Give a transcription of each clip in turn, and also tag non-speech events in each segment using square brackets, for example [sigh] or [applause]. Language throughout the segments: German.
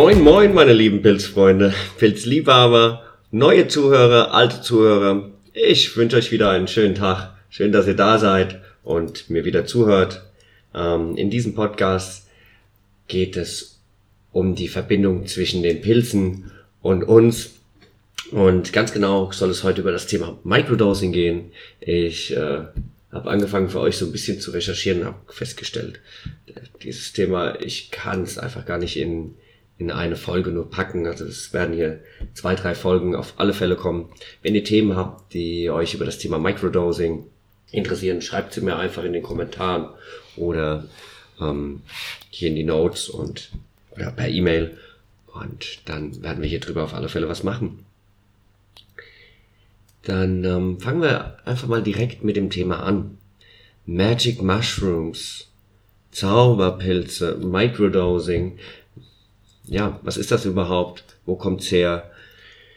Moin, moin, meine lieben Pilzfreunde, Pilzliebhaber, neue Zuhörer, alte Zuhörer. Ich wünsche euch wieder einen schönen Tag. Schön, dass ihr da seid und mir wieder zuhört. Ähm, in diesem Podcast geht es um die Verbindung zwischen den Pilzen und uns. Und ganz genau soll es heute über das Thema Microdosing gehen. Ich äh, habe angefangen für euch so ein bisschen zu recherchieren und habe festgestellt, dieses Thema, ich kann es einfach gar nicht in, in eine Folge nur packen. Also es werden hier zwei, drei Folgen auf alle Fälle kommen. Wenn ihr Themen habt, die euch über das Thema Microdosing interessieren, schreibt sie mir einfach in den Kommentaren oder ähm, hier in die Notes und oder per E-Mail. Und dann werden wir hier drüber auf alle Fälle was machen. Dann ähm, fangen wir einfach mal direkt mit dem Thema an. Magic Mushrooms, Zauberpilze, Microdosing. Ja, was ist das überhaupt? Wo kommt's her?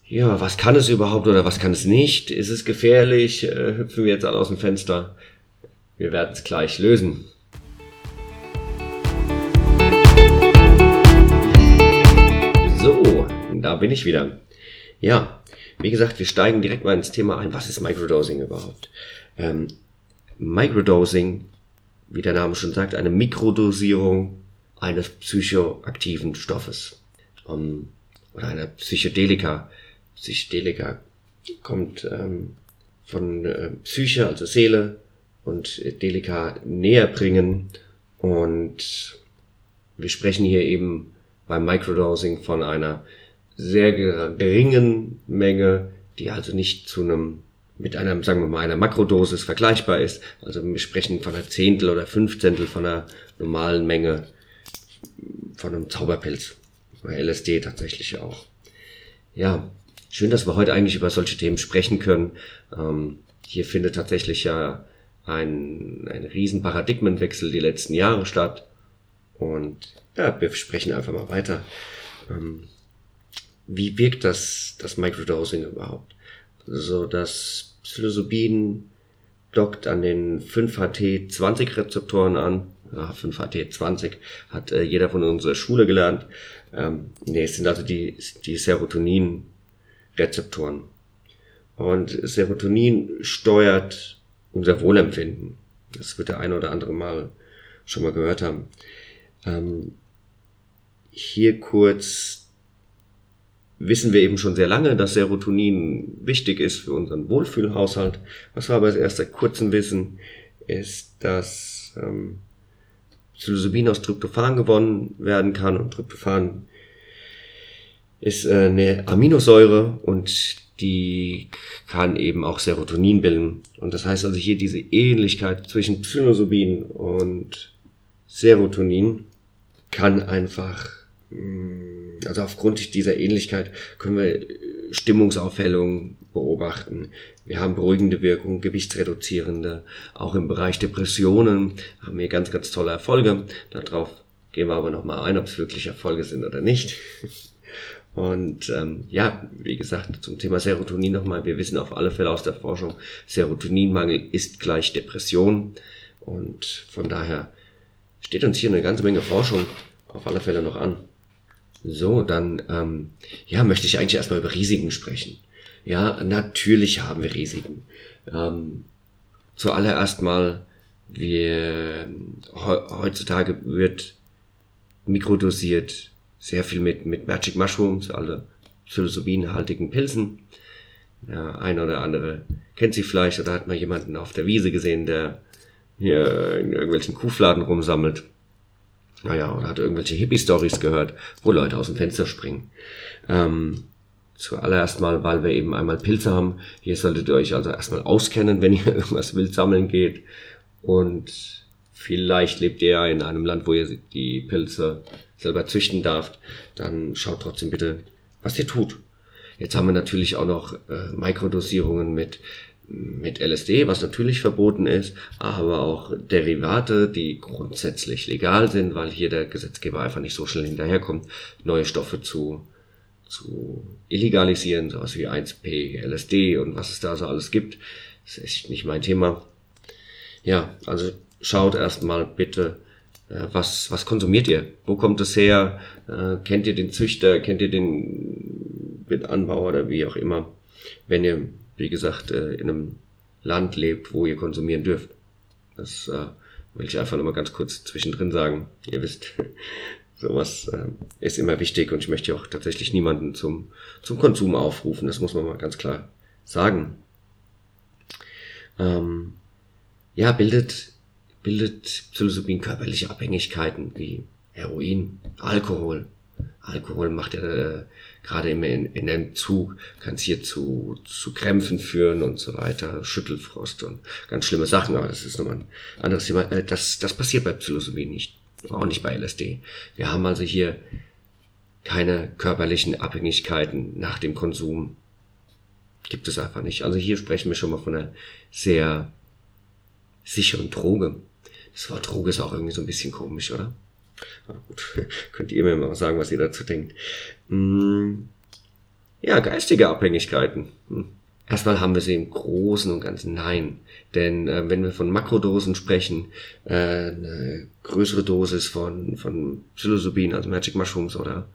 Ja, was kann es überhaupt oder was kann es nicht? Ist es gefährlich? Äh, hüpfen wir jetzt alle aus dem Fenster? Wir werden es gleich lösen. So, da bin ich wieder. Ja, wie gesagt, wir steigen direkt mal ins Thema ein. Was ist Microdosing überhaupt? Ähm, Microdosing, wie der Name schon sagt, eine Mikrodosierung eines psychoaktiven Stoffes ähm, oder einer Psychedelika. Psychedelika kommt ähm, von äh, Psyche, also Seele, und Delika näher bringen. Und wir sprechen hier eben beim Microdosing von einer sehr geringen Menge, die also nicht zu einem mit einer, sagen wir mal, einer Makrodosis vergleichbar ist. Also wir sprechen von einer Zehntel oder Fünfzehntel von einer normalen Menge von einem Zauberpilz. Bei LSD tatsächlich auch. Ja, schön, dass wir heute eigentlich über solche Themen sprechen können. Ähm, hier findet tatsächlich ja ein, ein riesen Paradigmenwechsel die letzten Jahre statt. Und ja, wir sprechen einfach mal weiter. Ähm, wie wirkt das, das Microdosing überhaupt? So, das Psilocybin dockt an den 5HT20-Rezeptoren an. Ja, 5HT20 hat äh, jeder von unserer Schule gelernt. Ähm, nee, es sind also die, die Serotonin-Rezeptoren. Und Serotonin steuert unser Wohlempfinden. Das wird der eine oder andere mal schon mal gehört haben. Ähm, hier kurz wissen wir eben schon sehr lange, dass Serotonin wichtig ist für unseren Wohlfühlhaushalt. Was wir aber erst seit kurzem wissen, ist, dass ähm, Psilocybin aus Tryptophan gewonnen werden kann und Tryptophan ist äh, eine Aminosäure und die kann eben auch Serotonin bilden. Und das heißt also hier diese Ähnlichkeit zwischen Psilocybin und Serotonin kann einfach mh, also aufgrund dieser Ähnlichkeit können wir Stimmungsaufhellungen beobachten. Wir haben beruhigende Wirkung, gewichtsreduzierende. Auch im Bereich Depressionen haben wir ganz, ganz tolle Erfolge. Darauf gehen wir aber nochmal ein, ob es wirklich Erfolge sind oder nicht. Und ähm, ja, wie gesagt, zum Thema Serotonin nochmal. Wir wissen auf alle Fälle aus der Forschung, Serotoninmangel ist gleich Depression. Und von daher steht uns hier eine ganze Menge Forschung auf alle Fälle noch an. So, dann ähm, ja, möchte ich eigentlich erstmal über Risiken sprechen. Ja, natürlich haben wir Risiken. Ähm, zuallererst mal, wir heutzutage wird mikrodosiert sehr viel mit, mit Magic Mushrooms, alle psilocybinhaltigen Pilzen. Ja, ein oder andere kennt sie vielleicht oder hat mal jemanden auf der Wiese gesehen, der hier in irgendwelchen Kuhfladen rumsammelt. Naja, oder hat irgendwelche Hippie-Stories gehört, wo Leute aus dem Fenster springen. Ähm, zuallererst mal, weil wir eben einmal Pilze haben. Hier solltet ihr euch also erstmal auskennen, wenn ihr [laughs] irgendwas wild sammeln geht. Und vielleicht lebt ihr ja in einem Land, wo ihr die Pilze selber züchten darf. Dann schaut trotzdem bitte, was ihr tut. Jetzt haben wir natürlich auch noch äh, Mikrodosierungen mit mit LSD, was natürlich verboten ist, aber auch Derivate, die grundsätzlich legal sind, weil hier der Gesetzgeber einfach nicht so schnell hinterherkommt, neue Stoffe zu, zu illegalisieren, sowas wie 1P, LSD und was es da so alles gibt. Das ist echt nicht mein Thema. Ja, also schaut erstmal bitte, äh, was, was konsumiert ihr? Wo kommt es her? Äh, kennt ihr den Züchter? Kennt ihr den, Anbauer oder wie auch immer? Wenn ihr, wie gesagt, äh, in einem Land lebt, wo ihr konsumieren dürft. Das äh, will ich einfach nochmal ganz kurz zwischendrin sagen. Ihr wisst, [laughs] sowas äh, ist immer wichtig und ich möchte auch tatsächlich niemanden zum, zum Konsum aufrufen. Das muss man mal ganz klar sagen. Ähm, ja, bildet, bildet Psilocybin körperliche Abhängigkeiten wie Heroin, Alkohol. Alkohol macht ja äh, gerade im in, in Entzug, kann es hier zu, zu Krämpfen führen und so weiter, Schüttelfrost und ganz schlimme Sachen, aber das ist nochmal ein anderes Thema. Äh, das, das passiert bei Psilocybin nicht, auch nicht bei LSD. Wir haben also hier keine körperlichen Abhängigkeiten nach dem Konsum. Gibt es einfach nicht. Also hier sprechen wir schon mal von einer sehr sicheren Droge. Das Wort Droge ist auch irgendwie so ein bisschen komisch, oder? Aber gut, [laughs] könnt ihr mir mal sagen, was ihr dazu denkt. Hm, ja, geistige Abhängigkeiten. Hm. Erstmal haben wir sie im Großen und Ganzen nein. Denn äh, wenn wir von Makrodosen sprechen, äh, eine größere Dosis von, von Psilocybin, also Magic Mushrooms oder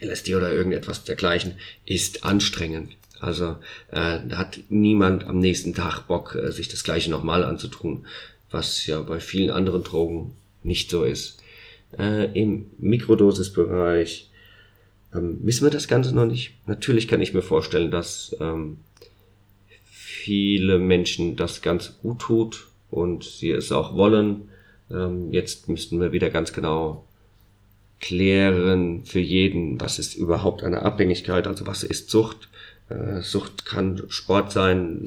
LSD oder irgendetwas dergleichen, ist anstrengend. Also äh, hat niemand am nächsten Tag Bock, äh, sich das gleiche nochmal anzutun, was ja bei vielen anderen Drogen nicht so ist. Äh, Im Mikrodosisbereich ähm, wissen wir das Ganze noch nicht. Natürlich kann ich mir vorstellen, dass ähm, viele Menschen das Ganze gut tut und sie es auch wollen. Ähm, jetzt müssten wir wieder ganz genau klären für jeden, was ist überhaupt eine Abhängigkeit, also was ist Sucht, äh, Sucht kann Sport sein,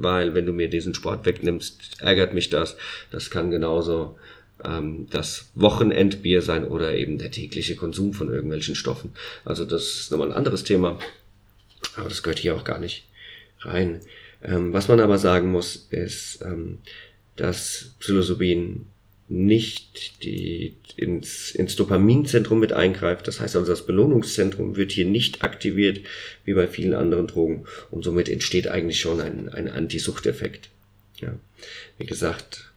weil wenn du mir diesen Sport wegnimmst, ärgert mich das. Das kann genauso ähm, das Wochenendbier sein oder eben der tägliche Konsum von irgendwelchen Stoffen. Also das ist nochmal ein anderes Thema, aber das gehört hier auch gar nicht rein. Ähm, was man aber sagen muss, ist, ähm, dass Psilocybin nicht die, ins, ins Dopaminzentrum mit eingreift. Das heißt also, das Belohnungszentrum wird hier nicht aktiviert, wie bei vielen anderen Drogen. Und somit entsteht eigentlich schon ein, ein Antisuchteffekt. Ja. Wie gesagt,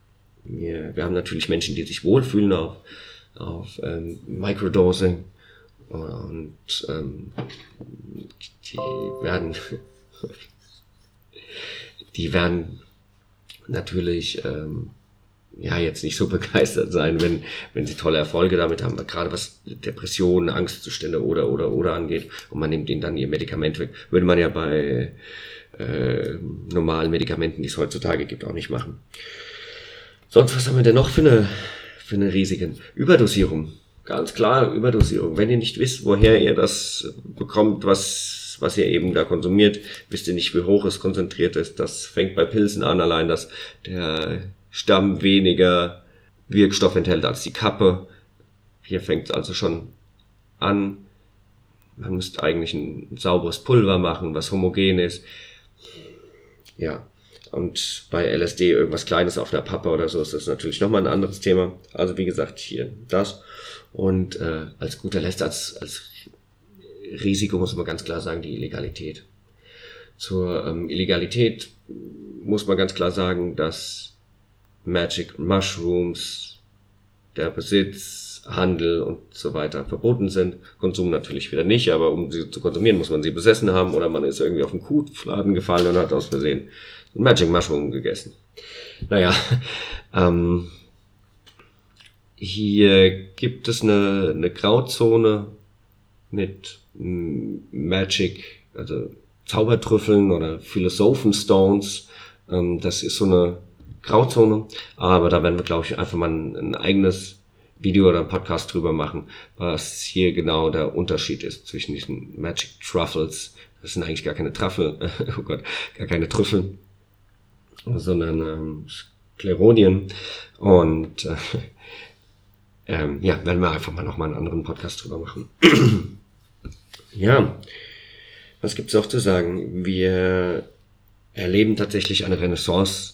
wir, wir haben natürlich Menschen, die sich wohlfühlen auf, auf ähm, Microdosing. Und ähm, die werden [laughs] die werden natürlich ähm, ja jetzt nicht so begeistert sein, wenn, wenn sie tolle Erfolge damit haben, gerade was Depressionen, Angstzustände oder oder oder angeht und man nimmt ihnen dann ihr Medikament weg, würde man ja bei äh, normalen Medikamenten, die es heutzutage gibt, auch nicht machen. Sonst, was haben wir denn noch für eine, für eine riesigen Überdosierung? Ganz klar, Überdosierung. Wenn ihr nicht wisst, woher ihr das bekommt, was, was ihr eben da konsumiert, wisst ihr nicht, wie hoch es konzentriert ist. Das fängt bei Pilzen an, allein, dass der Stamm weniger Wirkstoff enthält als die Kappe. Hier fängt es also schon an. Man müsste eigentlich ein sauberes Pulver machen, was homogen ist. Ja. Und bei LSD irgendwas Kleines auf einer Pappe oder so ist das natürlich nochmal ein anderes Thema. Also wie gesagt, hier das. Und äh, als guter Letzt, als, als Risiko muss man ganz klar sagen, die Illegalität. Zur ähm, Illegalität muss man ganz klar sagen, dass Magic Mushrooms, der Besitz, Handel und so weiter verboten sind. Konsum natürlich wieder nicht, aber um sie zu konsumieren, muss man sie besessen haben oder man ist irgendwie auf den Kuhfladen gefallen und hat aus Versehen Magic Mushroom gegessen. Naja, ähm, hier gibt es eine, eine Grauzone mit Magic, also Zaubertrüffeln oder Philosophenstones. Ähm, das ist so eine Grauzone, aber da werden wir, glaube ich, einfach mal ein, ein eigenes Video oder Podcast drüber machen, was hier genau der Unterschied ist zwischen diesen Magic Truffles. Das sind eigentlich gar keine Truffel, [laughs] oh Gott, gar keine Trüffel, sondern ähm, Skleronien. Und äh, [laughs] ähm, ja, werden wir einfach mal nochmal einen anderen Podcast drüber machen. [clears throat] ja, was gibt's auch zu sagen? Wir erleben tatsächlich eine Renaissance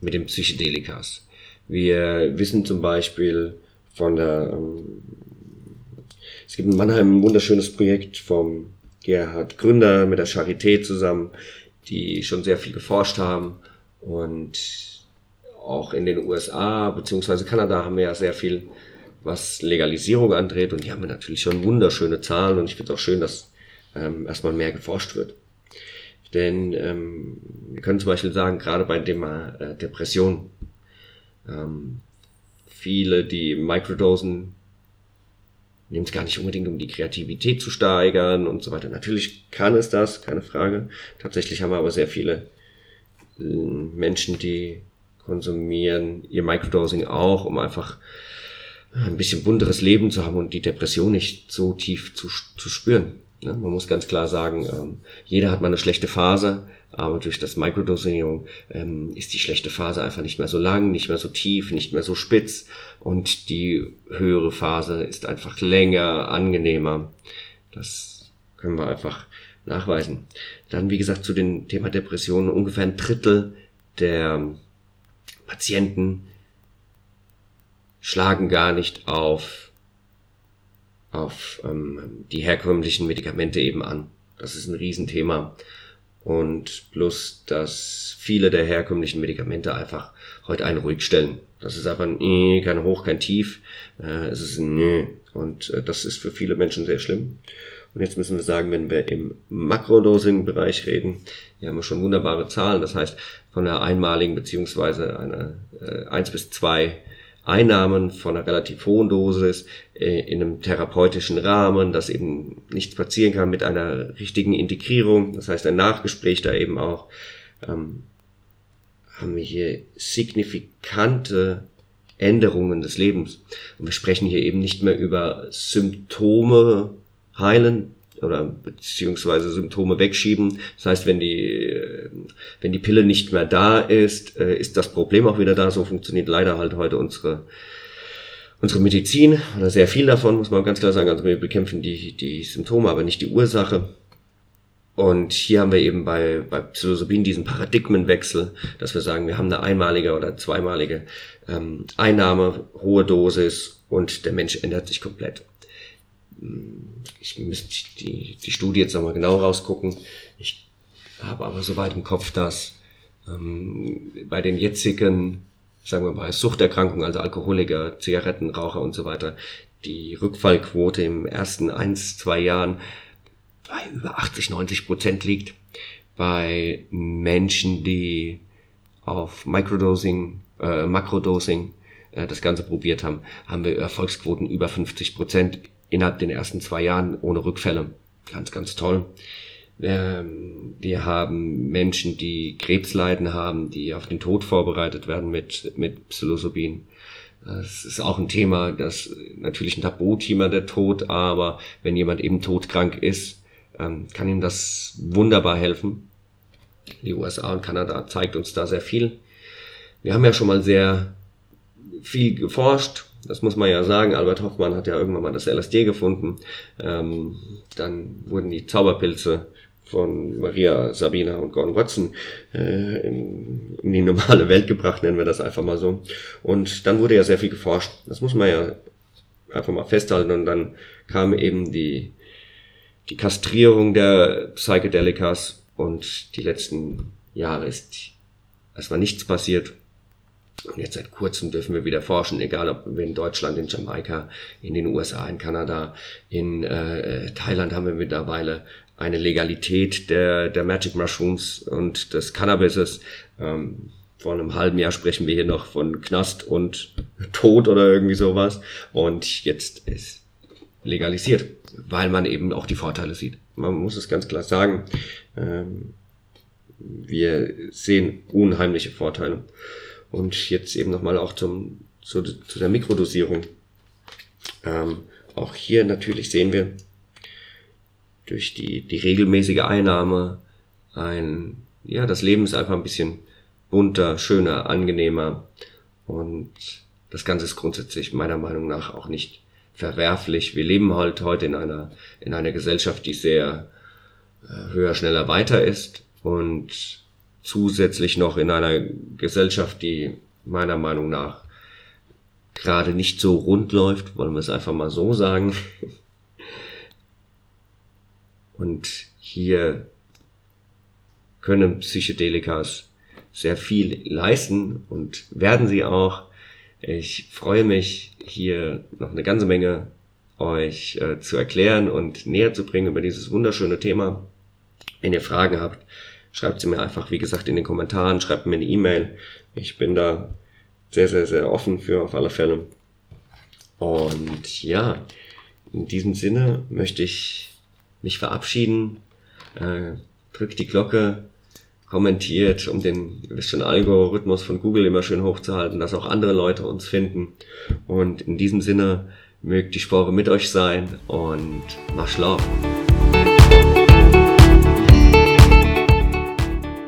mit den Psychedelikas. Wir wissen zum Beispiel von der, ähm, es gibt in Mannheim ein wunderschönes Projekt vom Gerhard Gründer mit der Charité zusammen, die schon sehr viel geforscht haben. Und auch in den USA beziehungsweise Kanada haben wir ja sehr viel, was Legalisierung andreht und die haben wir natürlich schon wunderschöne Zahlen. Und ich finde es auch schön, dass ähm, erstmal mehr geforscht wird. Denn ähm, wir können zum Beispiel sagen, gerade bei dem Thema äh, Depression, ähm, viele, die Microdosen nehmen es gar nicht unbedingt, um die Kreativität zu steigern und so weiter. Natürlich kann es das, keine Frage. Tatsächlich haben wir aber sehr viele äh, Menschen, die konsumieren ihr Microdosing auch, um einfach ein bisschen bunteres Leben zu haben und die Depression nicht so tief zu, zu spüren. Ja, man muss ganz klar sagen, ähm, jeder hat mal eine schlechte Phase, aber durch das Microdosing ähm, ist die schlechte Phase einfach nicht mehr so lang, nicht mehr so tief, nicht mehr so spitz und die höhere Phase ist einfach länger, angenehmer. Das können wir einfach nachweisen. Dann, wie gesagt, zu dem Thema Depressionen. Ungefähr ein Drittel der Patienten schlagen gar nicht auf auf ähm, die herkömmlichen Medikamente eben an. Das ist ein Riesenthema. Und plus, dass viele der herkömmlichen Medikamente einfach heute einen ruhig stellen. Das ist einfach ein äh, kein Hoch, kein Tief. Äh, es ist ein Nö. Und äh, das ist für viele Menschen sehr schlimm. Und jetzt müssen wir sagen, wenn wir im Makrodosing-Bereich reden, hier haben wir schon wunderbare Zahlen. Das heißt, von einer einmaligen beziehungsweise einer äh, 1 bis 2 Einnahmen von einer relativ hohen Dosis äh, in einem therapeutischen Rahmen, dass eben nichts passieren kann mit einer richtigen Integrierung, das heißt ein Nachgespräch da eben auch, ähm, haben wir hier signifikante Änderungen des Lebens. Und wir sprechen hier eben nicht mehr über Symptome heilen, oder beziehungsweise Symptome wegschieben. Das heißt, wenn die, wenn die Pille nicht mehr da ist, äh, ist das Problem auch wieder da. So funktioniert leider halt heute unsere, unsere Medizin oder sehr viel davon, muss man ganz klar sagen. Also wir bekämpfen die, die Symptome, aber nicht die Ursache. Und hier haben wir eben bei, bei Psilocybin diesen Paradigmenwechsel, dass wir sagen, wir haben eine einmalige oder zweimalige ähm, Einnahme, hohe Dosis und der Mensch ändert sich komplett ich müsste die, die Studie jetzt nochmal genau rausgucken. Ich habe aber soweit im Kopf, dass ähm, bei den jetzigen, sagen wir mal, Suchterkrankungen, also Alkoholiker, Zigarettenraucher und so weiter, die Rückfallquote im ersten eins, zwei Jahren bei über 80, 90 Prozent liegt. Bei Menschen, die auf Microdosing, äh, Makrodosing äh, das Ganze probiert haben, haben wir Erfolgsquoten über 50 Prozent innerhalb den ersten zwei Jahren ohne Rückfälle. Ganz, ganz toll. Ähm, wir haben Menschen, die Krebsleiden haben, die auf den Tod vorbereitet werden mit, mit Psilocybin. Das ist auch ein Thema, das natürlich ein Tabuthema der Tod, aber wenn jemand eben todkrank ist, ähm, kann ihm das wunderbar helfen. Die USA und Kanada zeigt uns da sehr viel. Wir haben ja schon mal sehr viel geforscht das muss man ja sagen. Albert Hoffmann hat ja irgendwann mal das LSD gefunden. Ähm, dann wurden die Zauberpilze von Maria Sabina und Gordon Watson äh, in, die normale Welt gebracht, nennen wir das einfach mal so. Und dann wurde ja sehr viel geforscht. Das muss man ja einfach mal festhalten. Und dann kam eben die, die Kastrierung der Psychedelikas und die letzten Jahre ist erstmal nichts passiert. Und jetzt seit kurzem dürfen wir wieder forschen, egal ob wir in Deutschland, in Jamaika, in den USA, in Kanada, in äh, Thailand haben wir mittlerweile eine Legalität der, der Magic Mushrooms und des Cannabises. Ähm, vor einem halben Jahr sprechen wir hier noch von Knast und Tod oder irgendwie sowas. Und jetzt ist legalisiert, weil man eben auch die Vorteile sieht. Man muss es ganz klar sagen. Ähm, wir sehen unheimliche Vorteile. Und jetzt eben nochmal auch zum, zu, zu der Mikrodosierung. Ähm, auch hier natürlich sehen wir durch die, die regelmäßige Einnahme ein, ja, das Leben ist einfach ein bisschen bunter, schöner, angenehmer und das Ganze ist grundsätzlich meiner Meinung nach auch nicht verwerflich. Wir leben halt heute in einer, in einer Gesellschaft, die sehr äh, höher, schneller, weiter ist und zusätzlich noch in einer Gesellschaft, die meiner Meinung nach gerade nicht so rund läuft, wollen wir es einfach mal so sagen. [laughs] Und hier können Psychedelikas sehr viel leisten und werden sie auch. Ich freue mich, hier noch eine ganze Menge euch äh, zu erklären und näher zu bringen über dieses wunderschöne Thema. Wenn ihr Fragen habt, schreibt sie mir einfach, wie gesagt, in den Kommentaren, schreibt mir eine E-Mail. Ich bin da sehr, sehr, sehr offen für auf alle Fälle. Und ja, in diesem Sinne möchte ich mich verabschieden. Äh, drückt die Glocke, kommentiert, um den, ihr Algorithmus von Google immer schön hochzuhalten, dass auch andere Leute uns finden. Und in diesem Sinne mögt die Spore mit euch sein und mach schlafen.